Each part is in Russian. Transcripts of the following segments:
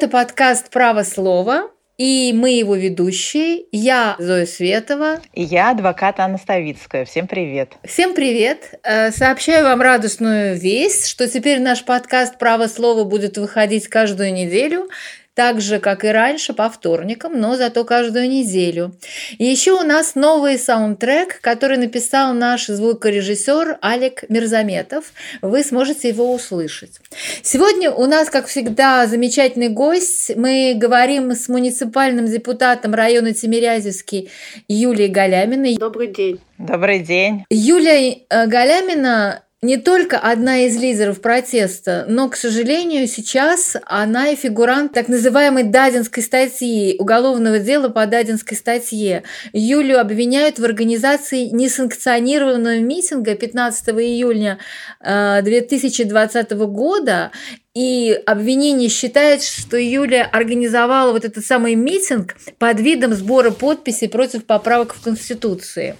Это подкаст «Право слова», и мы его ведущие. Я Зоя Светова. И я адвокат Анна Ставицкая. Всем привет. Всем привет. Э, сообщаю вам радостную весть, что теперь наш подкаст «Право слова» будет выходить каждую неделю так же, как и раньше, по вторникам, но зато каждую неделю. И еще у нас новый саундтрек, который написал наш звукорежиссер Алик Мирзаметов. Вы сможете его услышать. Сегодня у нас, как всегда, замечательный гость. Мы говорим с муниципальным депутатом района Тимирязевский Юлией Галяминой. Добрый день. Добрый день. Юлия э, Галямина не только одна из лидеров протеста, но, к сожалению, сейчас она и фигурант так называемой Дадинской статьи, уголовного дела по Дадинской статье. Юлю обвиняют в организации несанкционированного митинга 15 июня 2020 э, года, и обвинение считает, что Юля организовала вот этот самый митинг под видом сбора подписей против поправок в Конституции.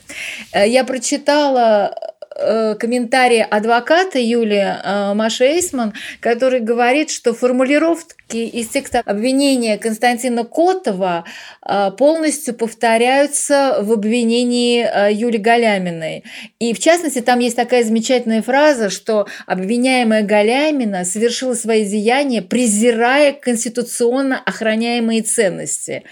Э, я прочитала Э, комментарий адвоката Юлии э, Эйсман, который говорит, что формулировки из текста обвинения Константина Котова э, полностью повторяются в обвинении Юли Галяминой. И в частности, там есть такая замечательная фраза, что обвиняемая Галямина совершила свои деяния, презирая конституционно охраняемые ценности.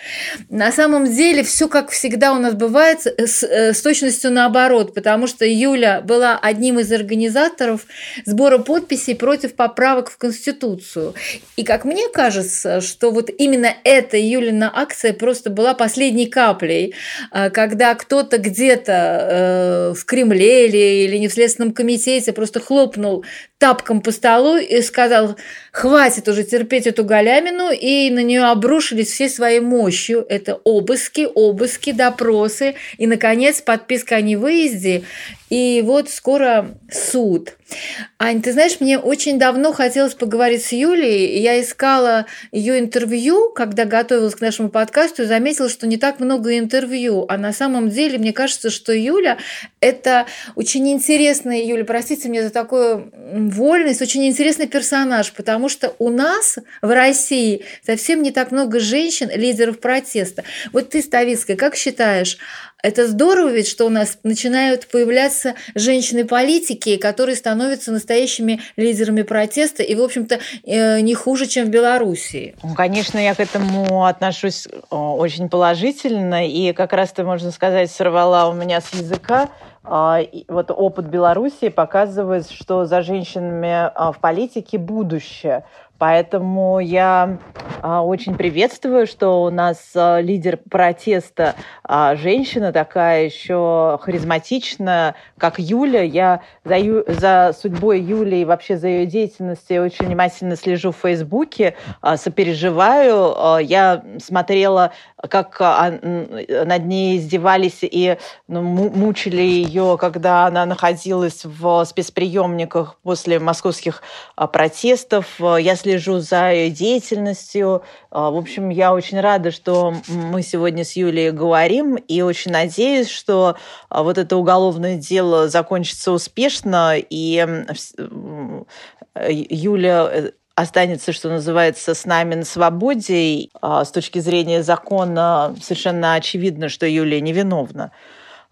На самом деле, все как всегда у нас бывает с, с точностью наоборот, потому что Юля была одним из организаторов сбора подписей против поправок в Конституцию. И как мне кажется, что вот именно эта Юлина акция просто была последней каплей, а, когда кто-то где-то э, в Кремле или, или не в Следственном комитете просто хлопнул тапком по столу и сказал, хватит уже терпеть эту галямину, и на нее обрушились все своей мощью. Это обыски, обыски, допросы, и, наконец, подписка о невыезде. И вот скоро суд. Ань, ты знаешь, мне очень давно хотелось поговорить с Юлей. Я искала ее интервью, когда готовилась к нашему подкасту, и заметила, что не так много интервью. А на самом деле, мне кажется, что Юля – это очень интересная, Юля, простите мне за такую вольность, очень интересный персонаж, потому что у нас в России совсем не так много женщин, лидеров протеста. Вот ты, Ставицкая, как считаешь, это здорово ведь, что у нас начинают появляться женщины-политики, которые становятся настоящими лидерами протеста и, в общем-то, э, не хуже, чем в Белоруссии. Ну, конечно, я к этому отношусь э, очень положительно, и как раз ты, можно сказать, сорвала у меня с языка а, вот опыт Белоруссии показывает, что за женщинами а, в политике будущее. Поэтому я а, очень приветствую, что у нас а, лидер протеста а, женщина такая еще харизматичная, как Юля. Я за, Ю, за судьбой Юли и вообще за ее деятельностью очень внимательно слежу в Фейсбуке, сопереживаю. Я смотрела, как над ней издевались и ну, мучили ее, когда она находилась в спецприемниках после московских протестов. Я слежу за ее деятельностью. А, в общем, я очень рада, что мы сегодня с Юлией говорим, и очень надеюсь, что а, вот это уголовное дело закончится успешно, и Юля э, останется, что называется, с нами на свободе. А, с точки зрения закона совершенно очевидно, что Юлия невиновна.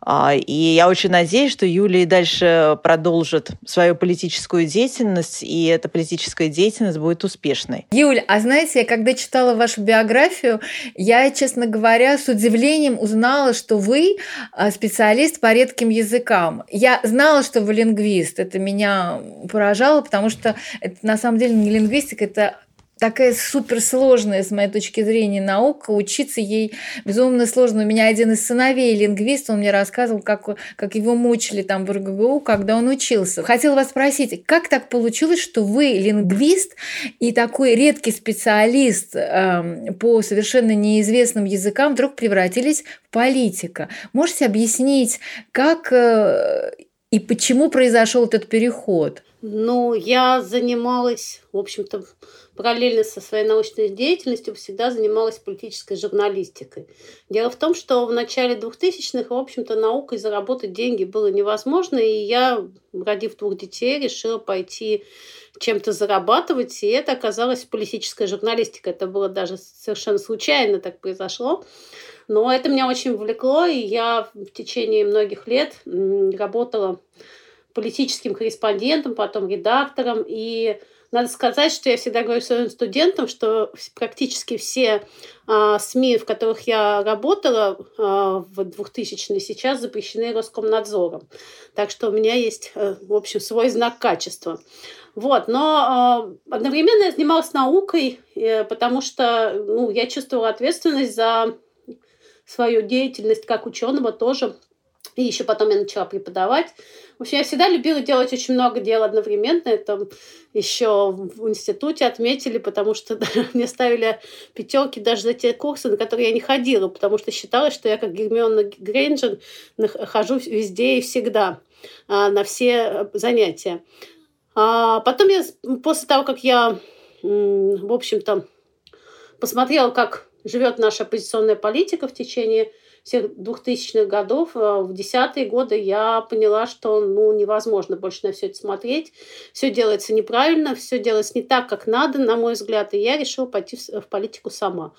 А, и я очень надеюсь, что Юлия дальше продолжит свою политическую деятельность, и эта политическая деятельность будет успешной. Юль, а знаете, я когда читала вашу биографию, я, честно говоря, с удивлением узнала, что вы а, специалист по редким языкам. Я знала, что вы лингвист. Это меня поражало, потому что это на самом деле не лингвистика, это такая суперсложная, с моей точки зрения, наука. Учиться ей безумно сложно. У меня один из сыновей лингвист, он мне рассказывал, как, как его мучили там в РГГУ, когда он учился. Хотела вас спросить, как так получилось, что вы лингвист и такой редкий специалист э, по совершенно неизвестным языкам вдруг превратились в политика? Можете объяснить, как э, и почему произошел этот переход? Ну, я занималась, в общем-то, параллельно со своей научной деятельностью всегда занималась политической журналистикой. Дело в том, что в начале 2000-х, в общем-то, наукой заработать деньги было невозможно, и я, родив двух детей, решила пойти чем-то зарабатывать, и это оказалось политическая журналистика. Это было даже совершенно случайно так произошло. Но это меня очень увлекло, и я в течение многих лет работала политическим корреспондентом, потом редактором. И надо сказать, что я всегда говорю своим студентам, что практически все а, СМИ, в которых я работала а, в 2000-е, сейчас запрещены Роскомнадзором. Так что у меня есть, э, в общем, свой знак качества. Вот, но э, одновременно я занималась наукой, э, потому что ну, я чувствовала ответственность за свою деятельность как ученого тоже. И еще потом я начала преподавать. В общем, я всегда любила делать очень много дел одновременно. Это еще в институте отметили, потому что мне ставили пятерки даже за те курсы, на которые я не ходила, потому что считалось, что я как Гермиона Грейнджер хожу везде и всегда а, на все занятия. А потом я, после того, как я, в общем-то, посмотрела, как живет наша оппозиционная политика в течение всех 2000-х годов, а в десятые годы я поняла, что ну, невозможно больше на все это смотреть. Все делается неправильно, все делается не так, как надо, на мой взгляд, и я решила пойти в политику сама.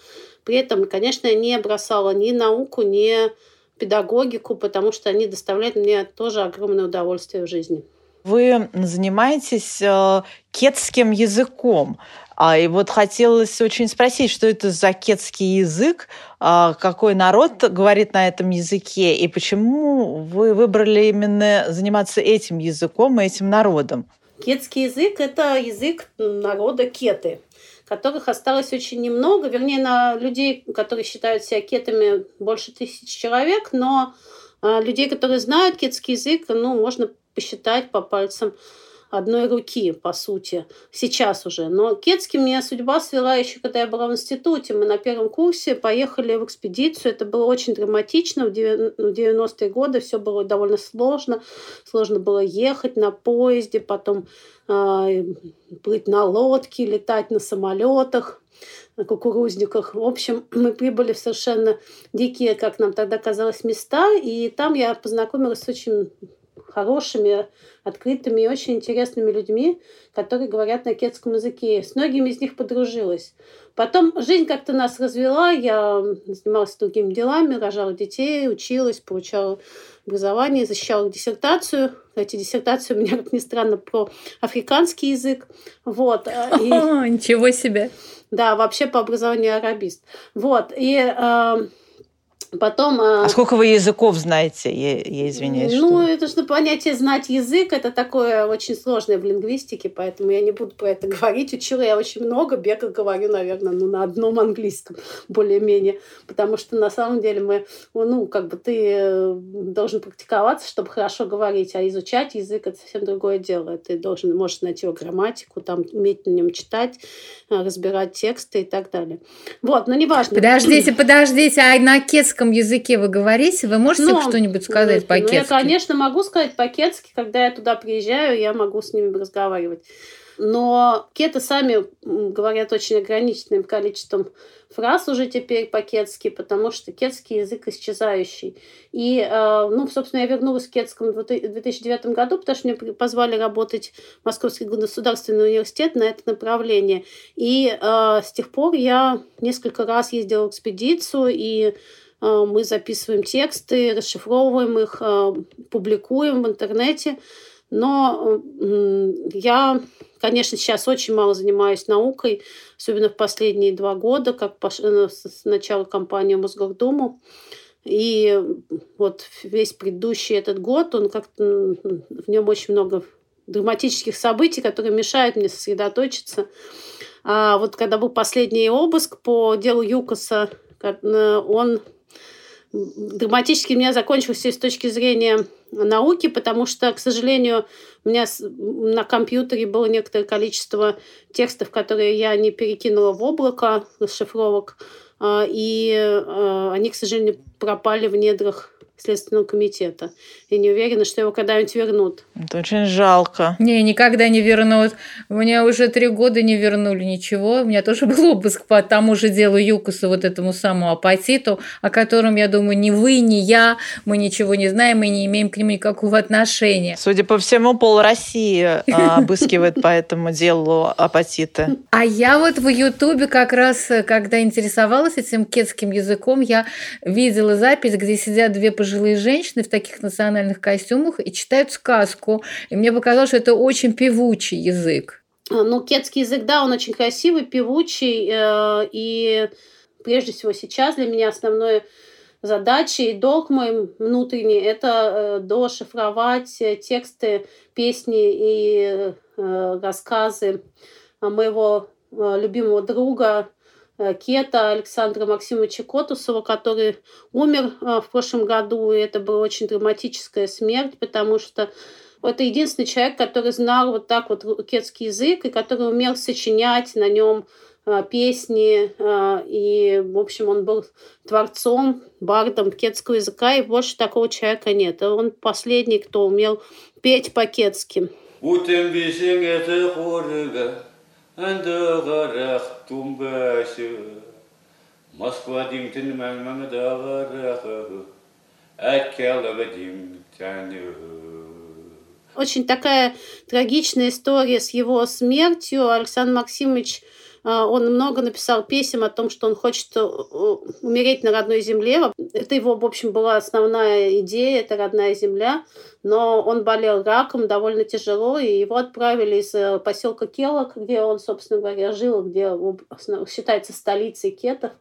При этом, конечно, я не бросала ни науку, ни педагогику, потому что они доставляют мне тоже огромное удовольствие в жизни вы занимаетесь э, кетским языком. А, и вот хотелось очень спросить, что это за кетский язык, а, какой народ говорит на этом языке, и почему вы выбрали именно заниматься этим языком и этим народом? Кетский язык – это язык народа кеты которых осталось очень немного, вернее, на людей, которые считают себя кетами, больше тысяч человек, но а, людей, которые знают кетский язык, ну, можно посчитать по пальцам одной руки, по сути, сейчас уже. Но Кетский меня судьба свела еще, когда я была в институте. Мы на первом курсе поехали в экспедицию. Это было очень драматично. В 90-е годы все было довольно сложно. Сложно было ехать на поезде, потом э, плыть на лодке, летать на самолетах на кукурузниках. В общем, мы прибыли в совершенно дикие, как нам тогда казалось, места, и там я познакомилась с очень хорошими, открытыми и очень интересными людьми, которые говорят на кетском языке. С многими из них подружилась. Потом жизнь как-то нас развела, я занималась другими делами, рожала детей, училась, получала образование, защищала диссертацию. Кстати, диссертация у меня, как ни странно, про африканский язык. Вот. И... О, ничего себе! Да, вообще по образованию арабист. Вот. И э, Потом... А, а сколько вы языков знаете? Я, я извиняюсь. Ну, что... это что понятие знать язык, это такое очень сложное в лингвистике, поэтому я не буду про это говорить. Учила я очень много, бега говорю, наверное, ну, на одном английском более-менее, потому что на самом деле мы, ну, как бы ты э, должен практиковаться, чтобы хорошо говорить, а изучать язык это совсем другое дело. Ты должен, можешь найти его грамматику, там, уметь на нем читать, э, разбирать тексты и так далее. Вот, но неважно. Подождите, подождите, а на кетском кетском языке вы говорите? Вы можете ну, что-нибудь сказать ну, по-кетски? Ну, я, конечно, могу сказать по-кетски. Когда я туда приезжаю, я могу с ними разговаривать. Но кеты сами говорят очень ограниченным количеством фраз уже теперь по-кетски, потому что кетский язык исчезающий. И, э, ну, собственно, я вернулась к кетскому в 2009 году, потому что мне позвали работать в Московский государственный университет на это направление. И э, с тех пор я несколько раз ездила в экспедицию и мы записываем тексты, расшифровываем их, э, публикуем в интернете. Но я, конечно, сейчас очень мало занимаюсь наукой, особенно в последние два года, как э, с начала кампании Мосгордуму. И вот весь предыдущий этот год, он как-то в нем очень много драматических событий, которые мешают мне сосредоточиться. А вот когда был последний обыск по делу Юкоса, он драматически у меня закончился с точки зрения науки, потому что, к сожалению, у меня на компьютере было некоторое количество текстов, которые я не перекинула в облако расшифровок, а, и а, они, к сожалению, пропали в недрах Следственного комитета. И не уверена, что его когда-нибудь вернут. Это очень жалко. Не, никогда не вернут. Мне уже три года не вернули ничего. У меня тоже был обыск по тому же делу Юкуса, вот этому самому апатиту, о котором, я думаю, ни вы, ни я, мы ничего не знаем и не имеем к нему никакого отношения. Судя по всему, пол России а, обыскивает по этому делу апатиты. А я вот в Ютубе как раз, когда интересовалась этим кетским языком, я видела запись, где сидят две пожилые женщины в таких национальных костюмах и читают сказку. И мне показалось, что это очень певучий язык. А, ну, кетский язык, да, он очень красивый, певучий, э, и прежде всего сейчас для меня основное задача и долг мой внутренний – это э, дошифровать тексты, песни и э, рассказы моего любимого друга Кета Александра Максимовича Котусова, который умер в прошлом году, и это была очень драматическая смерть, потому что это единственный человек, который знал вот так вот кетский язык и который умел сочинять на нем а, песни, а, и, в общем, он был творцом, бардом кетского языка, и больше такого человека нет. Он последний, кто умел петь по-кетски. Москва очень такая трагичная история с его смертью. Александр Максимович а, он много написал песен о том, что он хочет э, умереть на родной земле. Это его, в общем, была основная идея, это родная земля. Но он болел раком довольно тяжело, и его отправили из э, поселка Келок, где он, собственно говоря, жил, где считается столицей кетов.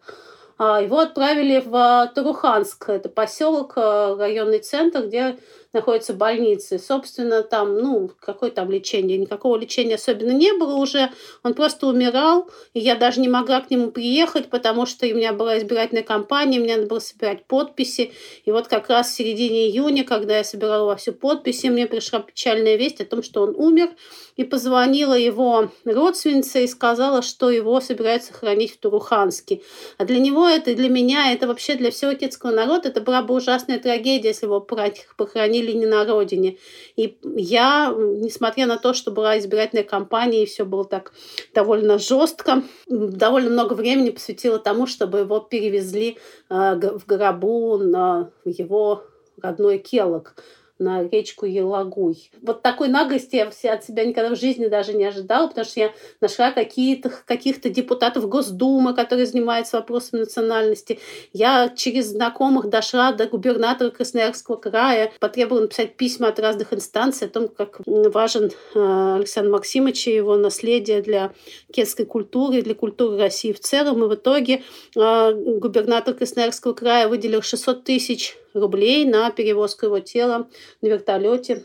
А, его отправили в э, Туруханск, это поселок, районный центр, где находятся больницы. Собственно, там, ну, какое там лечение? Никакого лечения особенно не было уже. Он просто умирал, и я даже не могла к нему приехать, потому что у меня была избирательная кампания, мне надо было собирать подписи. И вот как раз в середине июня, когда я собирала во всю подписи, мне пришла печальная весть о том, что он умер, и позвонила его родственница и сказала, что его собираются хранить в Туруханске. А для него это, для меня, это вообще для всего кетского народа, это была бы ужасная трагедия, если его похоронили или не на родине. И я, несмотря на то, что была избирательная кампания, и все было так довольно жестко, довольно много времени посвятила тому, чтобы его перевезли э, в гробу на его родной Келок на речку Елагуй. Вот такой наглости я от себя никогда в жизни даже не ожидала, потому что я нашла какие-то, каких-то депутатов Госдумы, которые занимаются вопросами национальности. Я через знакомых дошла до губернатора Красноярского края, потребовала написать письма от разных инстанций о том, как важен э, Александр Максимович и его наследие для кетской культуры, для культуры России в целом. И в итоге э, губернатор Красноярского края выделил 600 тысяч рублей на перевозку его тела на вертолете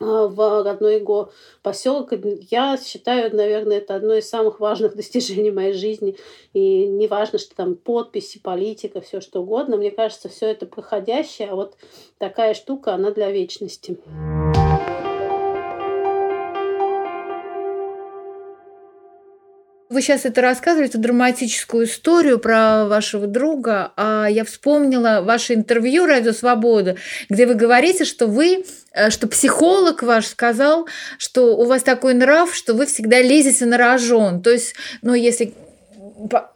а, в родной его поселок. Я считаю, наверное, это одно из самых важных достижений моей жизни. И не важно, что там подписи, политика, все что угодно. Мне кажется, все это проходящее, а вот такая штука, она для вечности. Вы сейчас это рассказываете, драматическую историю про вашего друга, а я вспомнила ваше интервью «Радио Свобода», где вы говорите, что вы, э, что психолог ваш сказал, что у вас такой нрав, что вы всегда лезете на рожон. То есть, ну, если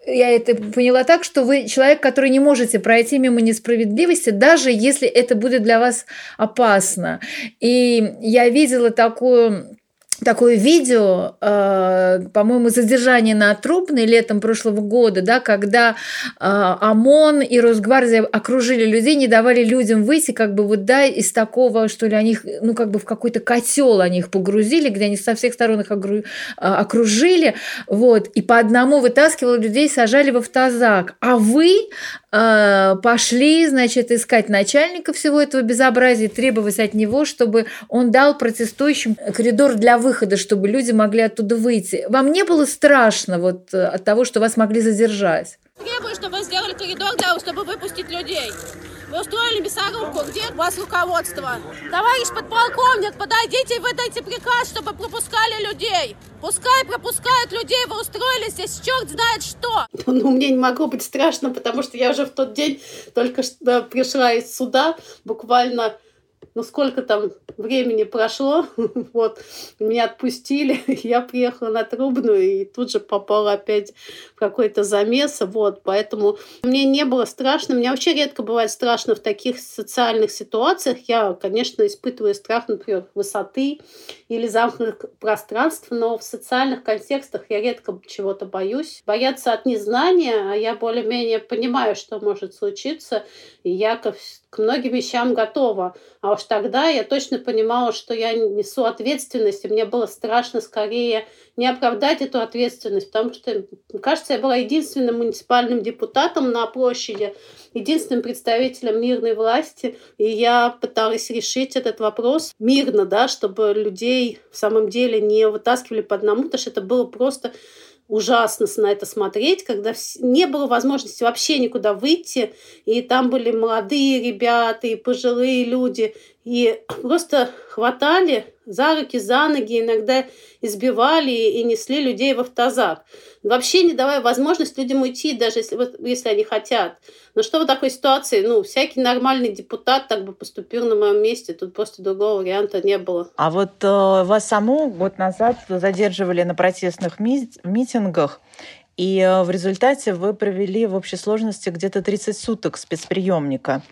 я это поняла так, что вы человек, который не можете пройти мимо несправедливости, даже если это будет для вас опасно. И я видела такую такое видео, э, по-моему, задержание на Трубной летом прошлого года, да, когда э, ОМОН и Росгвардия окружили людей, не давали людям выйти, как бы вот, да, из такого, что ли, они их, ну, как бы в какой-то котел они их погрузили, где они со всех сторон их э, окружили, вот, и по одному вытаскивали людей, сажали в автозак. А вы э, пошли, значит, искать начальника всего этого безобразия, требовать от него, чтобы он дал протестующим коридор для выхода выхода, чтобы люди могли оттуда выйти. Вам не было страшно вот от того, что вас могли задержать? Требую, чтобы вы сделали коридор, для, чтобы выпустить людей. Вы устроили мясорубку. Где у вас руководство? Товарищ подполковник, подойдите и выдайте приказ, чтобы пропускали людей. Пускай пропускают людей, вы устроили здесь черт знает что. Ну, мне не могло быть страшно, потому что я уже в тот день только что пришла из суда, буквально ну сколько там времени прошло, вот, меня отпустили, я приехала на Трубную и тут же попала опять в какой-то замес, вот, поэтому мне не было страшно, мне вообще редко бывает страшно в таких социальных ситуациях, я, конечно, испытываю страх, например, высоты или замкнутых пространств, но в социальных контекстах я редко чего-то боюсь. Бояться от незнания, а я более-менее понимаю, что может случиться, и я к многим вещам готова. А уж тогда я точно понимала, что я несу ответственность, и мне было страшно скорее не оправдать эту ответственность, потому что, кажется, я была единственным муниципальным депутатом на площади, единственным представителем мирной власти, и я пыталась решить этот вопрос мирно, да, чтобы людей в самом деле не вытаскивали по одному, потому что это было просто ужасно на это смотреть, когда не было возможности вообще никуда выйти, и там были молодые ребята и пожилые люди, и просто хватали за руки, за ноги, иногда избивали и несли людей в автозак. Вообще не давая возможность людям уйти, даже если, если они хотят. Но что в такой ситуации? Ну, всякий нормальный депутат так бы поступил на моем месте. Тут просто другого варианта не было. А вот э, вас саму год назад задерживали на протестных ми- митингах. И э, в результате вы провели в общей сложности где-то 30 суток спецприемника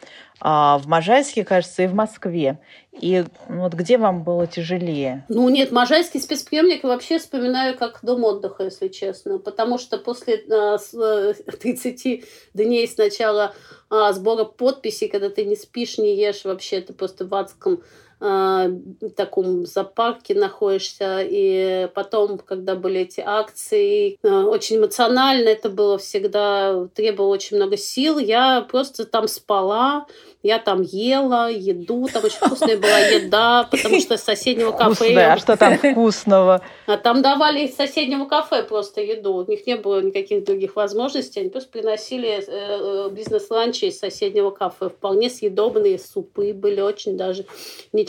в Можайске, кажется, и в Москве. И вот где вам было тяжелее? Ну нет, Можайский спецприемник вообще вспоминаю как дом отдыха, если честно. Потому что после а, с, 30 э, дней сначала а, сбора подписей, когда ты не спишь, не ешь вообще, ты просто в адском э, таком зоопарке находишься. И потом, когда были эти акции, э, очень эмоционально это было всегда, требовало очень много сил. Я просто там спала, я там ела еду, там очень вкусная была еда, потому что из соседнего кафе... Вкусная, а что там вкусного? А там давали из соседнего кафе просто еду. У них не было никаких других возможностей. Они просто приносили э, э, бизнес-ланчи из соседнего кафе. Вполне съедобные супы были очень даже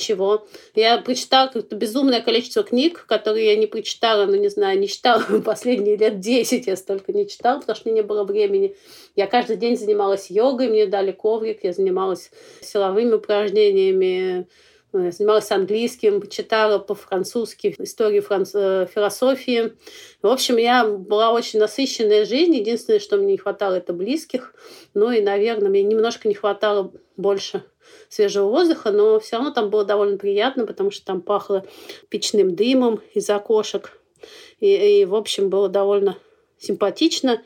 ничего. Я прочитала какое-то безумное количество книг, которые я не прочитала, ну, не знаю, не читала последние лет 10. Я столько не читала, потому что мне не было времени. Я каждый день занималась йогой, мне дали коврик, я занималась силовыми упражнениями, э, занималась английским, читала по-французски историю франц... Э, философии. В общем, я была очень насыщенная жизнь. Единственное, что мне не хватало, это близких. Ну и, наверное, мне немножко не хватало больше свежего воздуха, но все равно там было довольно приятно, потому что там пахло печным дымом из окошек. И, и в общем, было довольно симпатично.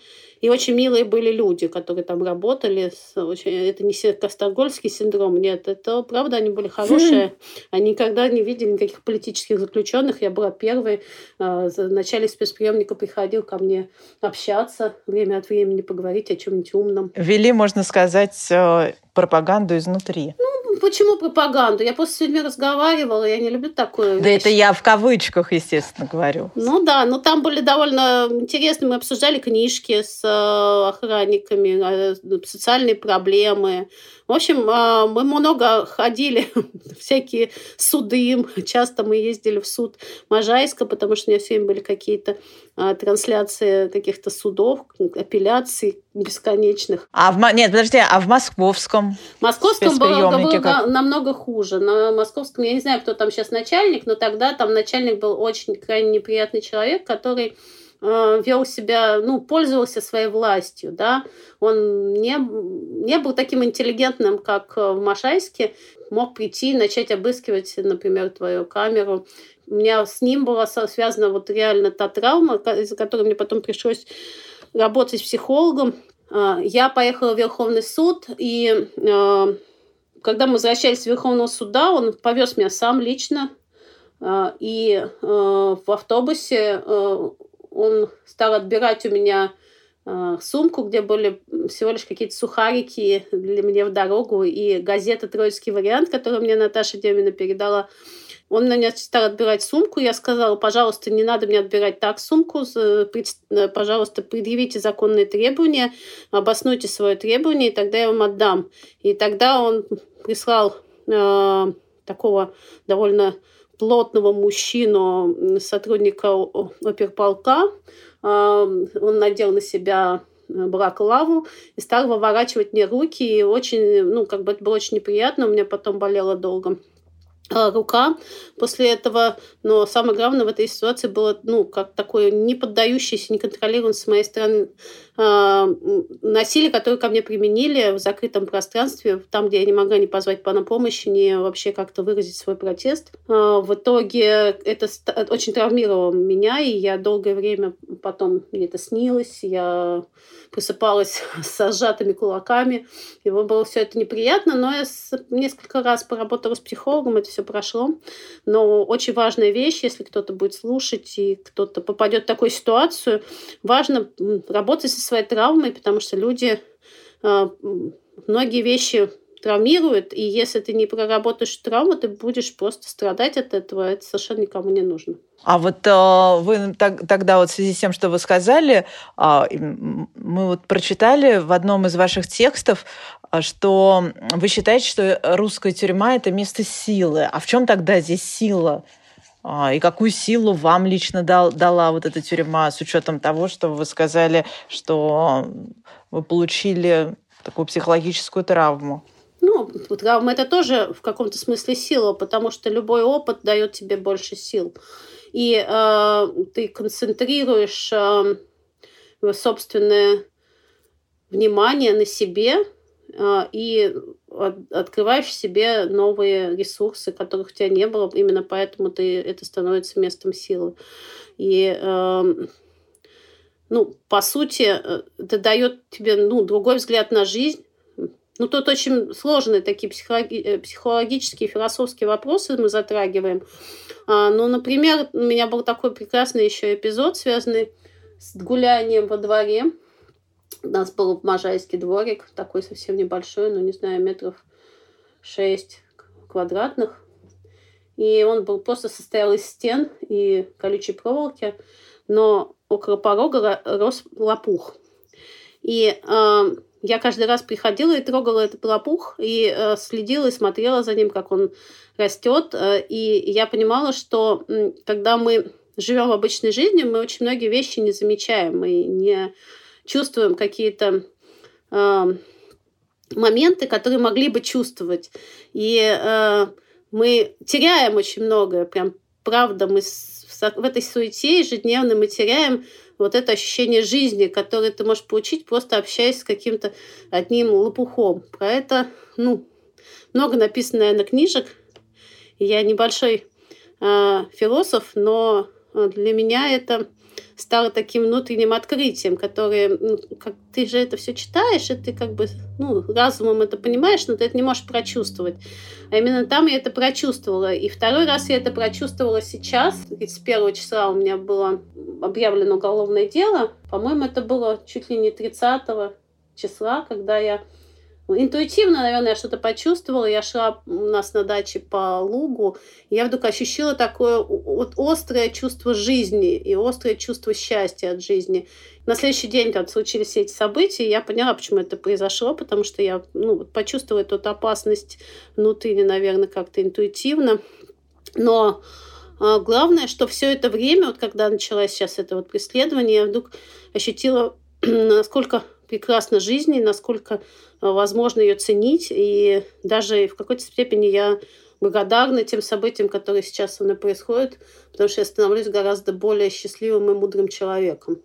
И очень милые были люди, которые там работали. Это не Костогольский синдром, нет. Это правда, они были хорошие. Они никогда не видели никаких политических заключенных. Я была первой. А, начале спецприемника приходил ко мне общаться, время от времени поговорить о чем-нибудь умном. Вели, можно сказать, э, пропаганду изнутри. Ну, почему пропаганду? Я просто с людьми разговаривала, я не люблю такое. Да вещь. это я в кавычках, естественно, говорю. Ну да, но там были довольно интересные, мы обсуждали книжки с э, охранниками, э, социальные проблемы. В общем, э, мы много ходили, всякие суды, часто мы ездили в суд Можайска, потому что у меня все время были какие-то трансляции каких-то судов, апелляций бесконечных. А в, нет, подожди, а в московском? В московском было, было как... намного хуже. На московском, я не знаю, кто там сейчас начальник, но тогда там начальник был очень крайне неприятный человек, который э, вел себя, ну, пользовался своей властью, да, он не, не был таким интеллигентным, как в Машайске, мог прийти и начать обыскивать, например, твою камеру. У меня с ним была связана вот реально та травма, из-за которой мне потом пришлось работать психологом. Э, я поехала в Верховный суд, и э, когда мы возвращались с Верховного суда, он повез меня сам лично. А, и в автобусе он стал отбирать у меня сумку, где были всего лишь какие-то сухарики для меня в дорогу и газета «Троицкий вариант», которую мне Наташа Демина передала. Он на меня стал отбирать сумку. Я сказала, пожалуйста, не надо мне отбирать так сумку. Э, пожалуйста, предъявите законные требования, обоснуйте свое требование, и тогда я вам отдам. И тогда он прислал э, такого довольно плотного мужчину, сотрудника оперполка. Э, он надел на себя брак лаву и стал выворачивать мне руки. И очень, ну, как бы это было очень неприятно. У меня потом болело долго. А, рука после этого. Но самое главное в этой ситуации было, ну, как такое не поддающееся, не контролируемое с моей стороны насилие, которое ко мне применили в закрытом пространстве, там, где я не могла не позвать по на помощь, не вообще как-то выразить свой протест. Э, в итоге это очень травмировало меня, и я долгое время потом мне это снилось, я просыпалась с сжатыми кулаками. Его было все это неприятно, но я несколько раз поработала с психологом, это все прошло. Но очень важная вещь, если кто-то будет слушать и кто-то попадет в такую ситуацию, важно работать со своей травмой, потому что люди а, многие вещи травмируют, и если ты не проработаешь травму, ты будешь просто страдать от этого, это совершенно никому не нужно. А вот э, вы так, тогда вот в связи с тем, что вы сказали, э, мы вот прочитали в одном из ваших текстов, а, что вы считаете, что русская тюрьма это место силы. А в чем тогда здесь сила? И какую силу вам лично дал, дала вот эта тюрьма с учетом того, что вы сказали, что вы получили такую психологическую травму? Ну, травма это тоже в каком-то смысле сила, потому что любой опыт дает тебе больше сил. И э, ты концентрируешь э, собственное внимание на себе э, и открываешь себе новые ресурсы, которых у тебя не было. Именно поэтому ты, это становится местом силы. И э, ну, по сути, э, это дает тебе ну, другой взгляд на жизнь, ну, тут очень сложные такие психологи- э, психологические, философские вопросы мы затрагиваем. А, ну, например, у меня был такой прекрасный еще эпизод, связанный с гулянием во дворе. У нас был Можайский дворик, такой совсем небольшой, ну, не знаю, метров шесть квадратных. И он был просто состоял из стен и колючей проволоки, но около порога рос лопух. И э, я каждый раз приходила и трогала этот лопух, и э, следила и смотрела за ним, как он растет. Э, и я понимала, что э, когда мы живем обычной жизни, мы очень многие вещи не замечаем, мы не чувствуем какие-то э, моменты, которые могли бы чувствовать. И э, мы теряем очень многое, прям правда, мы в этой суете ежедневно мы теряем вот это ощущение жизни, которое ты можешь получить, просто общаясь с каким-то одним лопухом. Про это, ну, много написано, наверное, книжек. Я небольшой э, философ, но для меня это стало таким внутренним открытием, которое, ну, как ты же это все читаешь, и ты как бы, ну, разумом это понимаешь, но ты это не можешь прочувствовать. А именно там я это прочувствовала. И второй раз я это прочувствовала сейчас. 31 числа у меня было объявлено уголовное дело. По-моему, это было чуть ли не 30 числа, когда я Интуитивно, наверное, я что-то почувствовала. Я шла у нас на даче по лугу, и я вдруг ощущала такое вот острое чувство жизни и острое чувство счастья от жизни. На следующий день там случились все эти события, и я поняла, почему это произошло, потому что я ну, почувствовала эту опасность внутри, наверное, как-то интуитивно. Но а, главное, что все это время, вот когда началось сейчас это вот преследование, я вдруг ощутила, насколько прекрасна жизнь и насколько Э, возможно ее ценить. И даже в какой-то степени я благодарна тем событиям, которые сейчас со мной происходят, потому что я становлюсь гораздо более счастливым и мудрым человеком.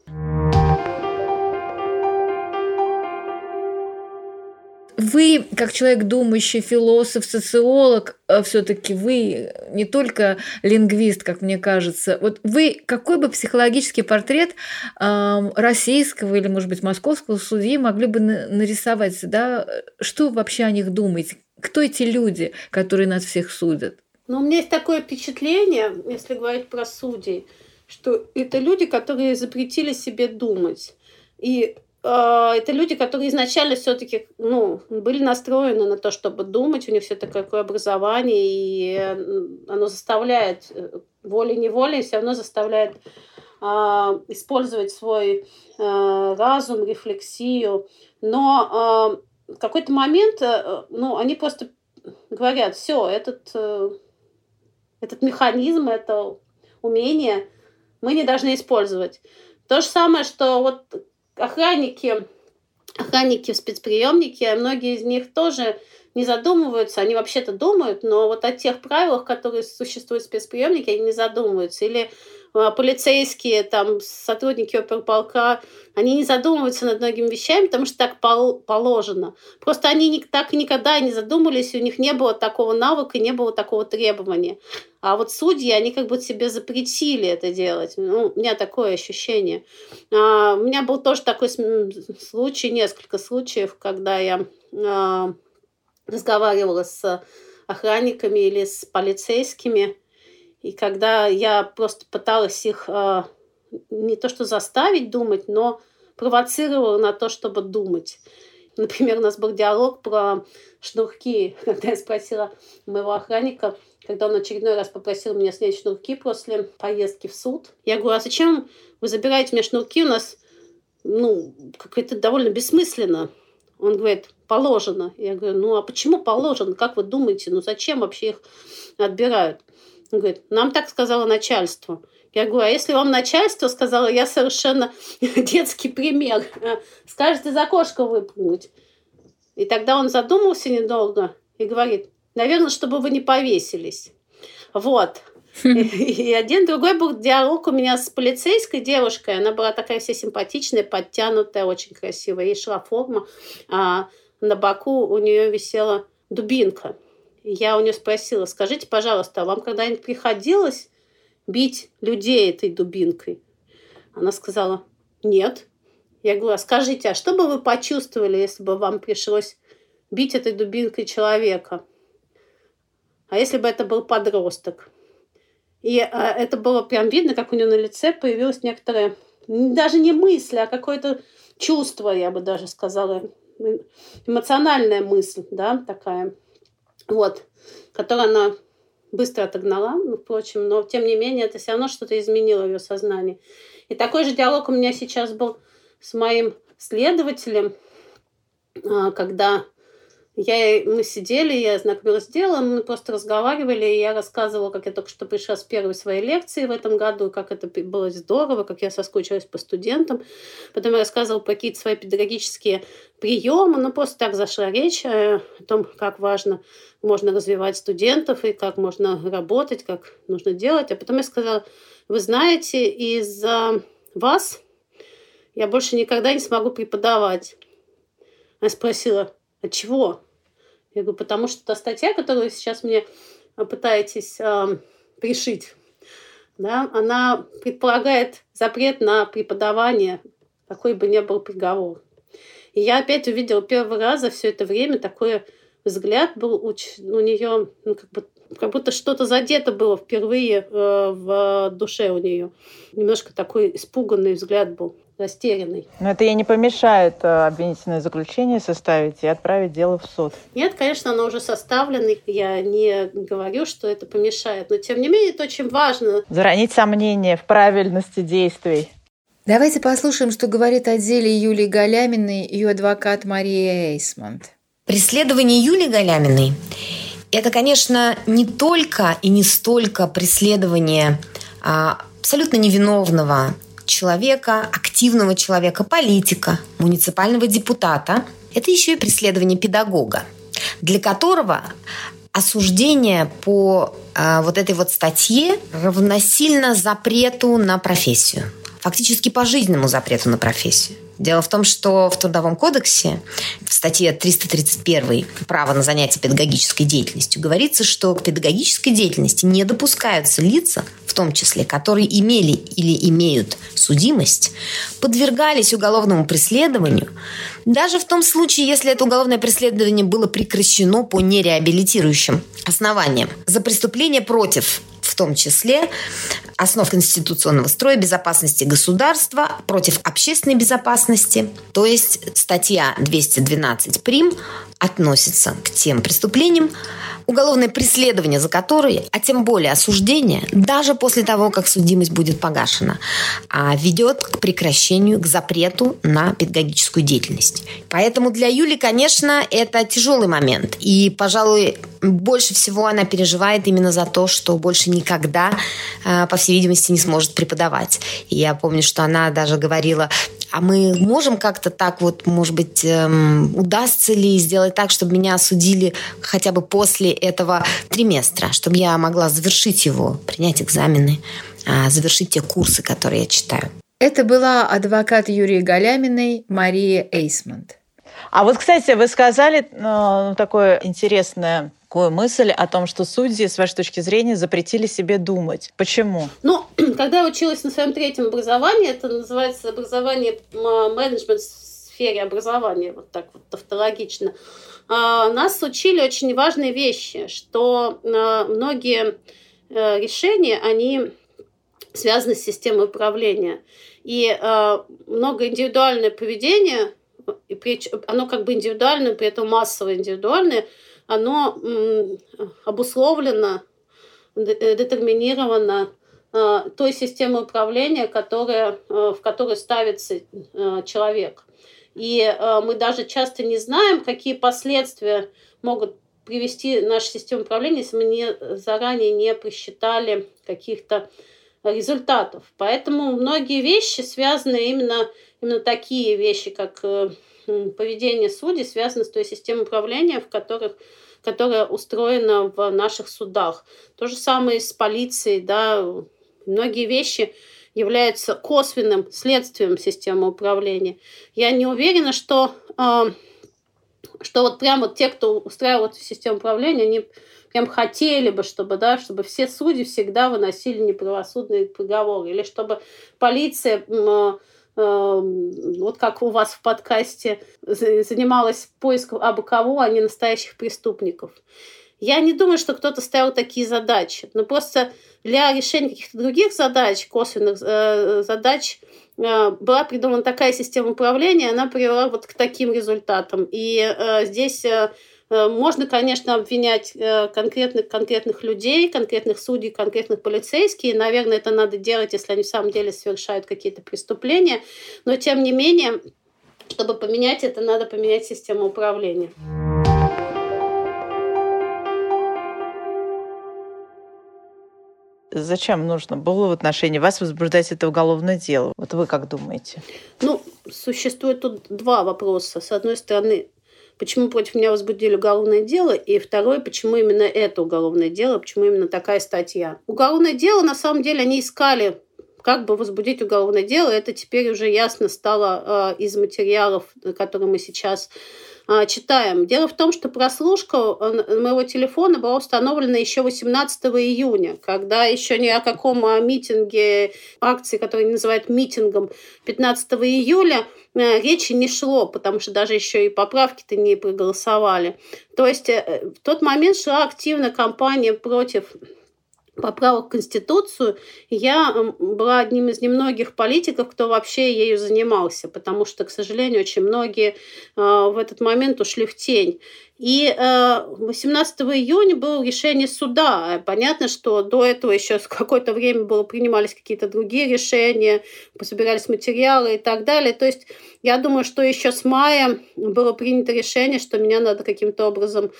Вы, как человек думающий, философ, социолог, э, все-таки вы не только лингвист, как мне кажется. Вот вы какой бы психологический портрет российского или, может быть, московского судьи могли бы нарисовать? Да? Что вы вообще о них думаете? Кто эти люди, которые нас всех судят? Ну, у меня есть такое впечатление, если говорить про судей, что это люди, которые запретили себе думать. И это люди, которые изначально все-таки ну, были настроены на то, чтобы думать, у них все такое образование, и оно заставляет, э, волей-неволей, все равно заставляет э, использовать свой э, разум, рефлексию. Но э, в какой-то момент э, ну, они просто говорят, все, этот, э, этот механизм, это умение мы не должны использовать. То же самое, что вот охранники, охранники в спецприемнике, многие из них тоже не задумываются, они вообще-то думают, но вот о тех правилах, которые существуют в спецприемнике, они не задумываются. Или полицейские, там, сотрудники оперполка, они не задумываются над многими вещами, потому что так положено. Просто они так никогда не задумались, у них не было такого навыка, не было такого требования. А вот судьи, они как бы себе запретили это делать. Ну, у меня такое ощущение. А, у меня был тоже такой случай, несколько случаев, когда я а, разговаривала с охранниками или с полицейскими, и когда я просто пыталась их э, не то что заставить думать, но провоцировала на то, чтобы думать. Например, у нас был диалог про шнурки, когда я спросила моего охранника, когда он очередной раз попросил меня снять шнурки после поездки в суд. Я говорю, а зачем вы забираете мне шнурки? У нас ну, как-то довольно бессмысленно. Он говорит, положено. Я говорю, ну а почему положено? Как вы думаете, ну зачем вообще их отбирают? Он говорит, нам так сказала начальство. Я говорю, а если вам начальство сказала, я совершенно детский пример, скажет из окошка выпрыгнуть. И тогда он задумался недолго и говорит, наверное, чтобы вы не повесились. Вот. И один другой был диалог у меня с полицейской девушкой. Она была такая вся симпатичная, подтянутая, очень красивая. Ей шла форма. А на боку у нее висела дубинка я у нее спросила, скажите, пожалуйста, а вам когда-нибудь приходилось бить людей этой дубинкой? Она сказала, нет. Я говорю, а скажите, а что бы вы почувствовали, если бы вам пришлось бить этой дубинкой человека? А если бы это был подросток? И а, это было прям видно, как у нее на лице появилась некоторая, даже не мысль, а какое-то чувство, я бы даже сказала, эмоциональная мысль, да, такая – вот, которую она быстро отогнала, ну, впрочем, но тем не менее это все равно что-то изменило в ее сознании. И такой же диалог у меня сейчас был с моим следователем, а, когда я, мы сидели, я знакомилась с делом, мы просто разговаривали, и я рассказывала, как я только что пришла с первой своей лекции в этом году, как это было здорово, как я соскучилась по студентам. Потом я рассказывала про какие-то свои педагогические приемы, ну просто так зашла речь о том, как важно можно развивать студентов и как можно работать, как нужно делать. А потом я сказала, вы знаете, из-за вас я больше никогда не смогу преподавать. Она спросила, от чего? Я говорю, потому что та статья, которую сейчас мне пытаетесь э, пришить, да, она предполагает запрет на преподавание, какой бы ни был приговор. И я опять увидела первый раз за все это время такой взгляд был у, у нее, ну, как, бы, как будто что-то задето было впервые э, в душе у нее. Немножко такой испуганный взгляд был растерянный. Но это ей не помешает э, обвинительное заключение составить и отправить дело в суд. Нет, конечно, оно уже составлено. Я не говорю, что это помешает. Но, тем не менее, это очень важно. Заронить сомнения в правильности действий. Давайте послушаем, что говорит о деле Юлии Галяминой ее адвокат Мария Эйсмонт. Преследование Юлии Галяминой – это, конечно, не только и не столько преследование а, абсолютно невиновного человека, активного человека, политика, муниципального депутата. Это еще и преследование педагога, для которого осуждение по э, вот этой вот статье равносильно запрету на профессию, фактически пожизненному запрету на профессию. Дело в том, что в Трудовом кодексе в статье 331 «Право на занятие педагогической деятельностью» говорится, что к педагогической деятельности не допускаются лица, в том числе, которые имели или имеют судимость, подвергались уголовному преследованию, даже в том случае, если это уголовное преследование было прекращено по нереабилитирующим основаниям. За преступление против в том числе основ конституционного строя, безопасности государства, против общественной безопасности. То есть статья 212 прим относится к тем преступлениям, уголовное преследование за которые, а тем более осуждение, даже после того, как судимость будет погашена, а, ведет к прекращению, к запрету на педагогическую деятельность. Поэтому для Юли, конечно, это тяжелый момент. И, пожалуй, больше всего она переживает именно за то, что больше никогда, а, по всей видимости, не сможет преподавать. И я помню, что она даже говорила, а мы можем как-то так вот, может быть, эм, удастся ли сделать так, чтобы меня осудили хотя бы после этого триместра, чтобы я могла завершить его, принять экзамены, а, завершить те курсы, которые я читаю. Это была адвокат Юрии Галяминой Мария Эйсмонт. А вот, кстати, вы сказали ну, такое интересное такую мысль о том, что судьи, с вашей точки зрения, запретили себе думать. Почему? Ну, когда я училась на своем третьем образовании, это называется образование менеджмент в сфере образования, вот так вот тавтологично, а, нас учили очень важные вещи, что а, многие э, решения, они связаны с системой управления. И а, много индивидуальное поведение, оно как бы индивидуальное, при этом массово индивидуальное – оно обусловлено, э, детерминировано э, той системой управления, которая, э, в которой ставится человек. И мы даже часто не знаем, какие последствия могут привести наша система управления, если мы не, заранее не просчитали каких-то результатов. Поэтому многие вещи связаны именно, именно такие вещи, как поведение судей, связаны с той системой управления, в которых которая устроена в наших судах. То же самое с полицией, да, многие вещи являются косвенным следствием системы управления. Я не уверена, что, э, что вот прямо вот те, кто устраивает систему управления, они прям хотели бы, чтобы, да, чтобы все судьи всегда выносили неправосудные приговоры, или чтобы полиция э, вот как у вас в подкасте, занималась поиском абы кого, а не настоящих преступников. Я не думаю, что кто-то ставил такие задачи. Но просто для решения каких-то других задач, косвенных э, задач, э, была придумана такая система управления, она привела вот к таким результатам. И э, здесь можно, конечно, обвинять э, конкретных, конкретных людей, конкретных судей, конкретных полицейских. И, наверное, это надо делать, если они в самом деле совершают какие-то преступления. Но, тем не менее, чтобы поменять это, надо поменять систему управления. Зачем нужно было в отношении вас возбуждать это уголовное дело? Вот вы как думаете? Ну, существует тут два вопроса. С одной стороны, почему против меня возбудили уголовное дело, и второе, почему именно это уголовное дело, почему именно такая статья. Уголовное дело, на самом деле, они искали как бы возбудить уголовное дело, это теперь уже ясно стало э, из материалов, которые мы сейчас э, читаем. Дело в том, что прослушка э, моего телефона была установлена еще 18 июня, когда еще ни о каком митинге, акции, которые называют митингом 15 июля, Э, речи не шло, потому что даже еще и поправки-то не проголосовали. То есть э, в тот момент шла активная кампания против поправок в Конституцию, я была одним из немногих политиков, кто вообще ею занимался, потому что, к сожалению, очень многие э, в этот момент ушли в тень. И 18 июня было решение суда. Понятно, что до этого еще какое-то время было, принимались какие-то другие решения, пособирались материалы и так далее. То есть я думаю, что еще с мая было принято решение, что меня надо каким-то образом а,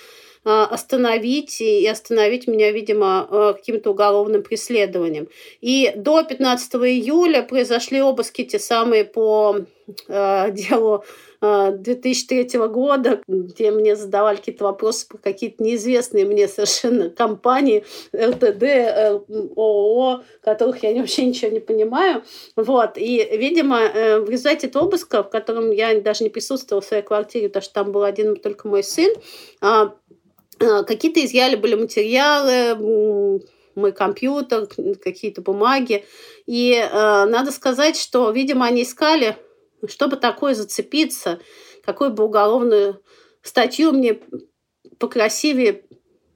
остановить и остановить меня, видимо, а, каким-то уголовным преследованием. И до 15 июля произошли обыски те самые по э, делу 2003 года, где мне задавали какие-то вопросы про какие-то неизвестные мне совершенно компании, РТД, ООО, которых я вообще ничего не понимаю. Вот. И, видимо, э, в результате этого обыска, в котором я даже не присутствовала в своей квартире, потому что там был один только мой сын, а, какие-то изъяли были материалы, мой компьютер, какие-то бумаги. И э, надо сказать, что, видимо, они искали, чтобы такое зацепиться, какую бы уголовную статью мне покрасивее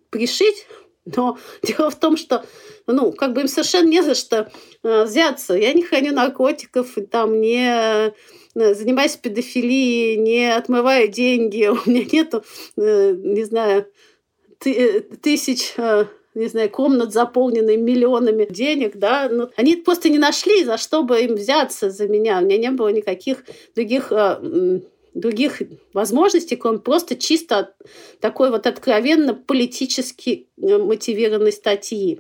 пришить, Но дело в том, что ну, как бы им совершенно не за что э, взяться. Я не храню наркотиков, и там не э, занимаюсь педофилией, не отмываю деньги, у меня нету, э, не знаю, тысяч не знаю, комнат, заполненные миллионами денег, да, но они просто не нашли, за что бы им взяться за меня. У меня не было никаких других других возможностей, кроме просто чисто такой вот откровенно политически э, мотивированной статьи.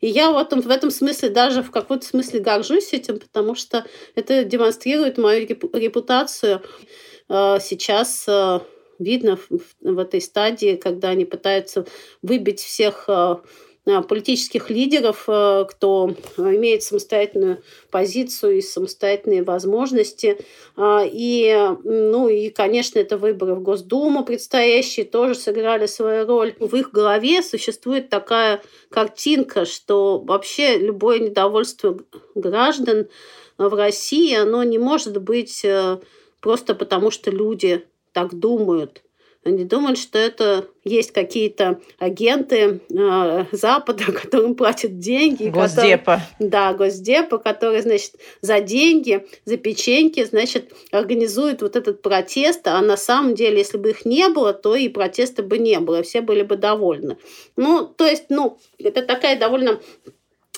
И я вот в этом смысле даже в каком-то смысле горжусь этим, потому что это демонстрирует мою репутацию. Э, сейчас э, видно в этой стадии, когда они пытаются выбить всех Э, политических лидеров, э, кто имеет самостоятельную позицию и самостоятельные возможности. И, ну, и, конечно, это выборы в Госдуму предстоящие тоже сыграли свою роль. В их голове существует такая картинка, что вообще любое недовольство граждан в России, оно не может быть э, просто потому, что люди так думают. Они думают, что это есть какие-то агенты э, Запада, которым платят деньги. Госдепа. Которые, да, Госдепа, которые, значит, за деньги, за печеньки, значит, организуют вот этот протест. А на самом деле, если бы их не было, то и протеста бы не было, все были бы довольны. Ну, то есть, ну, это такая довольно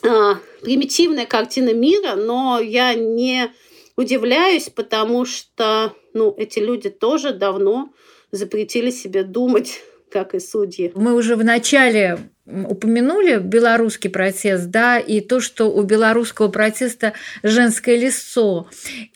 э, примитивная картина мира, но я не удивляюсь, потому что, ну, эти люди тоже давно запретили себе думать, как и судьи. Мы уже в начале упомянули белорусский протест, да, и то, что у белорусского протеста женское лицо.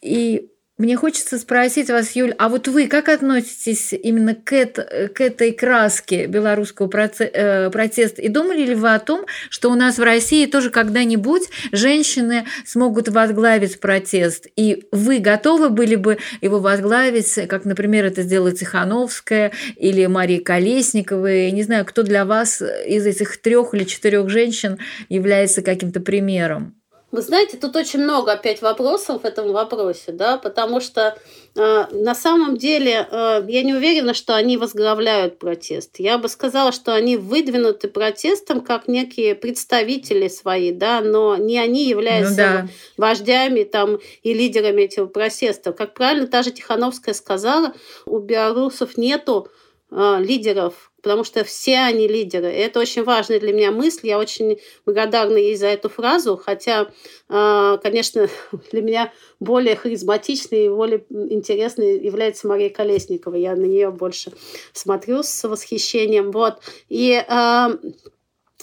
И мне хочется спросить вас, Юль, а вот вы как относитесь именно к, это, к этой краске белорусского э, протеста? И думали ли вы о том, что у нас в России тоже когда-нибудь женщины смогут возглавить протест? И вы готовы были бы его возглавить, как, например, это сделала Тихановская или Мария Колесникова? Я не знаю, кто для вас из этих трех или четырех женщин является каким-то примером? Вы знаете, тут очень много опять вопросов в этом вопросе, да, потому что э, на самом деле э, я не уверена, что они возглавляют протест. Я бы сказала, что они выдвинуты протестом как некие представители свои, да, но не они являются ну, да. вождями там и лидерами этого протеста. Как правильно та же Тихановская сказала, у белорусов нету э, лидеров потому что все они лидеры. И это очень важная для меня мысль. Я очень благодарна ей за эту фразу, хотя, а, конечно, для меня более харизматичной и более интересной является Мария Колесникова. Я на нее больше смотрю с восхищением. Вот. И а,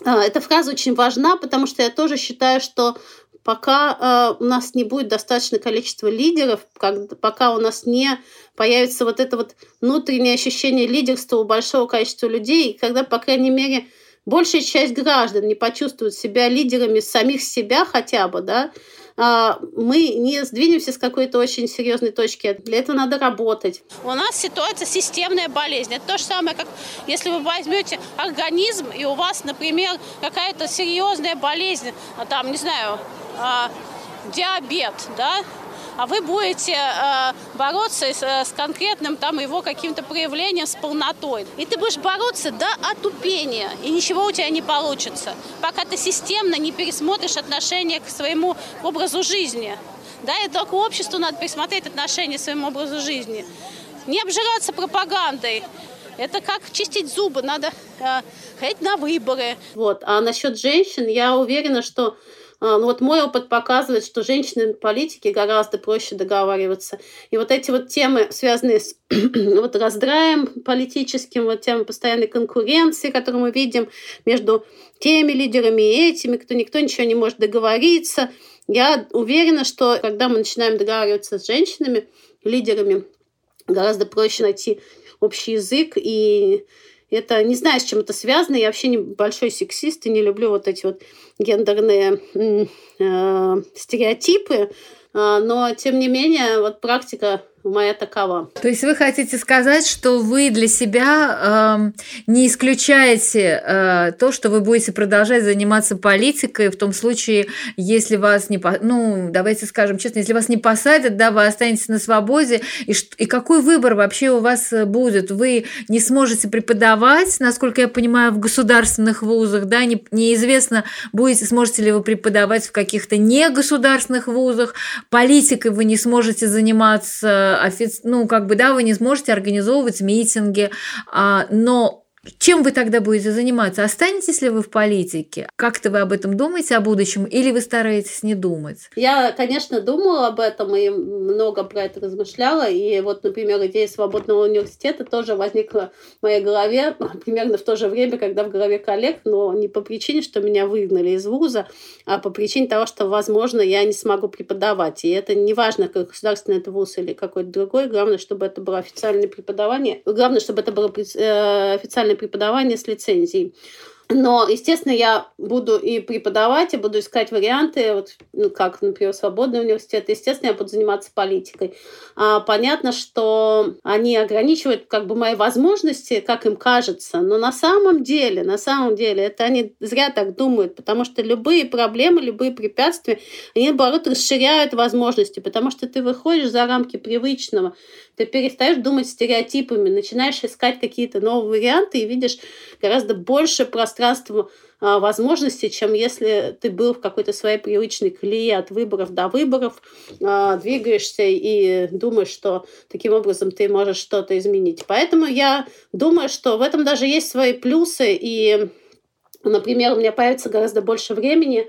а, эта фраза очень важна, потому что я тоже считаю, что пока э, у нас не будет достаточное количество лидеров, как, пока у нас не появится вот это вот внутреннее ощущение лидерства у большого количества людей, когда, по крайней мере, большая часть граждан не почувствует себя лидерами самих себя хотя бы, да, мы не сдвинемся с какой-то очень серьезной точки. Для этого надо работать. У нас ситуация системная болезнь. Это то же самое, как если вы возьмете организм, и у вас, например, какая-то серьезная болезнь, а там, не знаю, а, диабет, да, а вы будете э, бороться с, с конкретным там его каким-то проявлением, с полнотой. И ты будешь бороться до отупения, и ничего у тебя не получится, пока ты системно не пересмотришь отношение к своему образу жизни. Да, и только обществу надо пересмотреть отношение к своему образу жизни. Не обжираться пропагандой. Это как чистить зубы, надо э, ходить на выборы. Вот. А насчет женщин, я уверена, что ну вот мой опыт показывает, что женщины в политике гораздо проще договариваться. И вот эти вот темы, связанные с вот раздраем политическим, вот темы постоянной конкуренции, которую мы видим между теми лидерами и этими, кто никто ничего не может договориться. Я уверена, что когда мы начинаем договариваться с женщинами, лидерами, гораздо проще найти общий язык и это не знаю, с чем это связано. Я вообще не большой сексист и не люблю вот эти вот гендерные э, стереотипы. Э, но, тем не менее, вот практика моя такова. То есть вы хотите сказать, что вы для себя э, не исключаете э, то, что вы будете продолжать заниматься политикой в том случае, если вас не, ну, давайте скажем честно, если вас не посадят, да, вы останетесь на свободе, и, и какой выбор вообще у вас будет? Вы не сможете преподавать, насколько я понимаю, в государственных вузах, да, не, неизвестно, будете, сможете ли вы преподавать в каких-то негосударственных вузах, политикой вы не сможете заниматься, ну, как бы, да, вы не сможете организовывать митинги, а, но чем вы тогда будете заниматься? Останетесь ли вы в политике? Как-то вы об этом думаете о будущем или вы стараетесь не думать? Я, конечно, думала об этом и много про это размышляла. И вот, например, идея свободного университета тоже возникла в моей голове примерно в то же время, когда в голове коллег, но не по причине, что меня выгнали из вуза, а по причине того, что, возможно, я не смогу преподавать. И это не важно, как государственный это вуз или какой-то другой. Главное, чтобы это было официальное преподавание. Главное, чтобы это было э, официальное преподавания с лицензией. Но, естественно, я буду и преподавать, и буду искать варианты, вот, ну, как, например, свободный университет. Естественно, я буду заниматься политикой. А, понятно, что они ограничивают как бы мои возможности, как им кажется. Но на самом деле, на самом деле, это они зря так думают, потому что любые проблемы, любые препятствия, они, наоборот, расширяют возможности, потому что ты выходишь за рамки привычного. Ты перестаешь думать стереотипами, начинаешь искать какие-то новые варианты и видишь гораздо больше пространства а, возможностей, чем если ты был в какой-то своей привычной колее от выборов до выборов, а, двигаешься и думаешь, что таким образом ты можешь что-то изменить. Поэтому я думаю, что в этом даже есть свои плюсы. И, например, у меня появится гораздо больше времени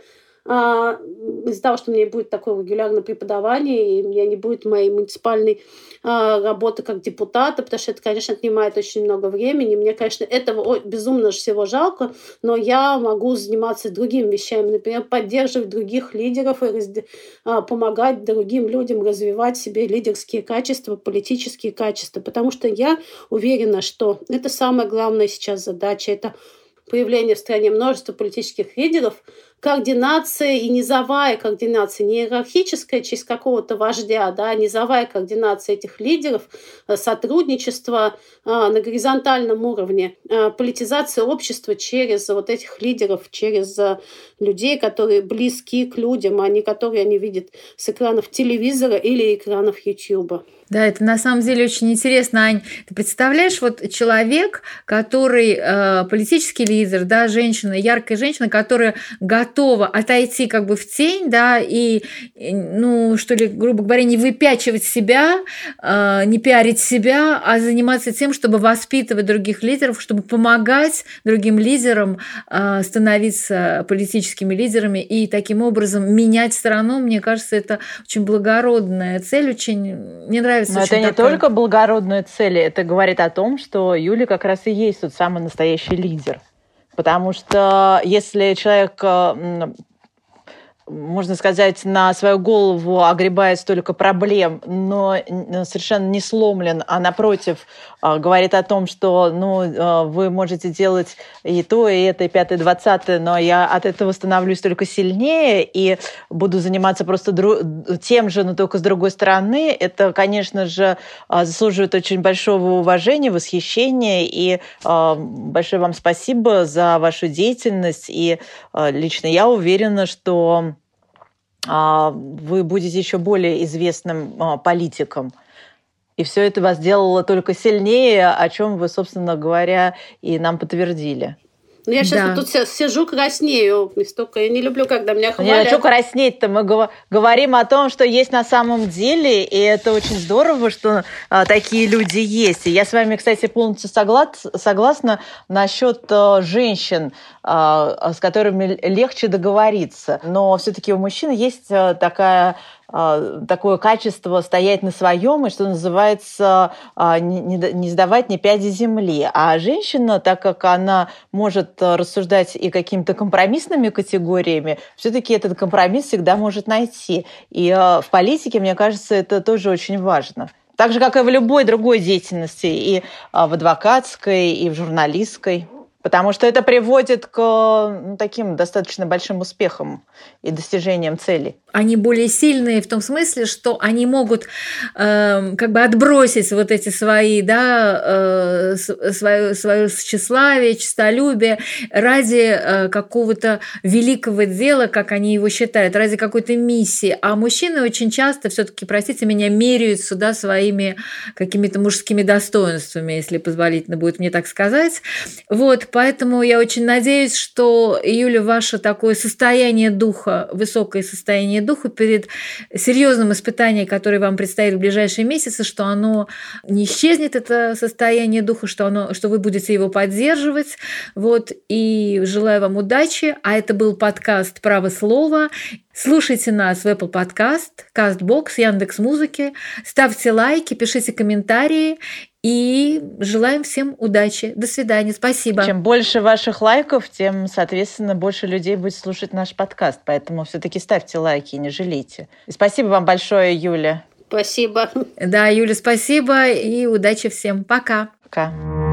а, из-за того, что у меня будет такое регулярное преподавание, и у меня не будет моей муниципальной а, работы как депутата, потому что это, конечно, отнимает очень много времени. Мне, конечно, этого безумно всего жалко, но я могу заниматься другими вещами, например, поддерживать других лидеров и а, помогать другим людям развивать себе лидерские качества, политические качества, потому что я уверена, что это самая главная сейчас задача, это появление в стране множества политических лидеров, координация и низовая координация, не иерархическая через какого-то вождя, да, низовая координация этих лидеров, э, сотрудничество э, на горизонтальном уровне, э, политизация общества через вот этих лидеров, через людей, которые близки к людям, а не которые они видят с экранов телевизора или экранов YouTube. Да, это на самом деле очень интересно, Ань. Ты представляешь, вот человек, который э, политический лидер, да, женщина, яркая женщина, которая готова отойти как бы в тень, да, и, ну, что ли, грубо говоря, не выпячивать себя, э, не пиарить себя, а заниматься тем, чтобы воспитывать других лидеров, чтобы помогать другим лидерам э, становиться политическими лидерами и таким образом менять страну. Мне кажется, это очень благородная цель, очень мне нравится. Но это не такая... только благородные цели, это говорит о том, что Юля как раз и есть тот самый настоящий лидер. Потому что если человек можно сказать, на свою голову огребает столько проблем, но совершенно не сломлен, а напротив говорит о том, что ну, а, вы можете делать и то, и это, и пятое, и двадцатое, но я от этого становлюсь только сильнее и буду заниматься просто тем же, но только с другой стороны, это, конечно же, а, заслуживает очень большого уважения, восхищения, и большое вам спасибо за вашу деятельность, и лично я уверена, что а, вы будете еще более известным а, политиком. И все это вас делало только сильнее, о чем вы, собственно говоря, и нам подтвердили. Ну, я сейчас да. вот тут сижу, краснею. Столько я не люблю, когда меня хвалят. Не, а что краснеть-то? Мы говорим о том, что есть на самом деле, и это очень здорово, что а, такие люди есть. И я с вами, кстати, полностью соглас, согласна насчет а, женщин, а, с которыми легче договориться. Но все-таки у мужчин есть а, такая а, такое качество стоять на своем и, что называется, а, не сдавать ни пяди земли. А женщина, так как она может рассуждать и какими-то компромиссными категориями, все-таки этот компромисс всегда может найти. И а, в политике, мне кажется, это тоже очень важно. Так же, как и в любой другой деятельности, и в адвокатской, и в журналистской. Потому что это приводит к ну, таким достаточно большим успехам и достижениям целей. они более сильные в том смысле, что они могут э, как бы отбросить вот эти свои, да, э, свое, свое тщеславие, честолюбие ради э, какого-то великого дела, как они его считают, ради какой-то миссии. А мужчины очень часто все-таки, простите меня, меряются да, своими какими-то мужскими достоинствами, если позволительно будет мне так сказать. Вот, поэтому я очень надеюсь, что, Юля, ваше такое состояние духа, высокое состояние духа перед серьезным испытанием, которое вам предстоит в ближайшие месяцы, что оно не исчезнет, это состояние духа, что, оно, что вы будете его поддерживать. Вот, и желаю вам удачи. А это был подкаст «Право слова». Слушайте нас в Apple Podcast, CastBox, Яндекс Музыки. Ставьте лайки, пишите комментарии. И желаем всем удачи. До свидания. Спасибо. Чем больше ваших лайков, тем, соответственно, больше людей будет слушать наш подкаст. Поэтому все-таки ставьте лайки, не жалейте. И спасибо вам большое, Юля. Спасибо. Да, Юля, спасибо и удачи всем. Пока. Пока.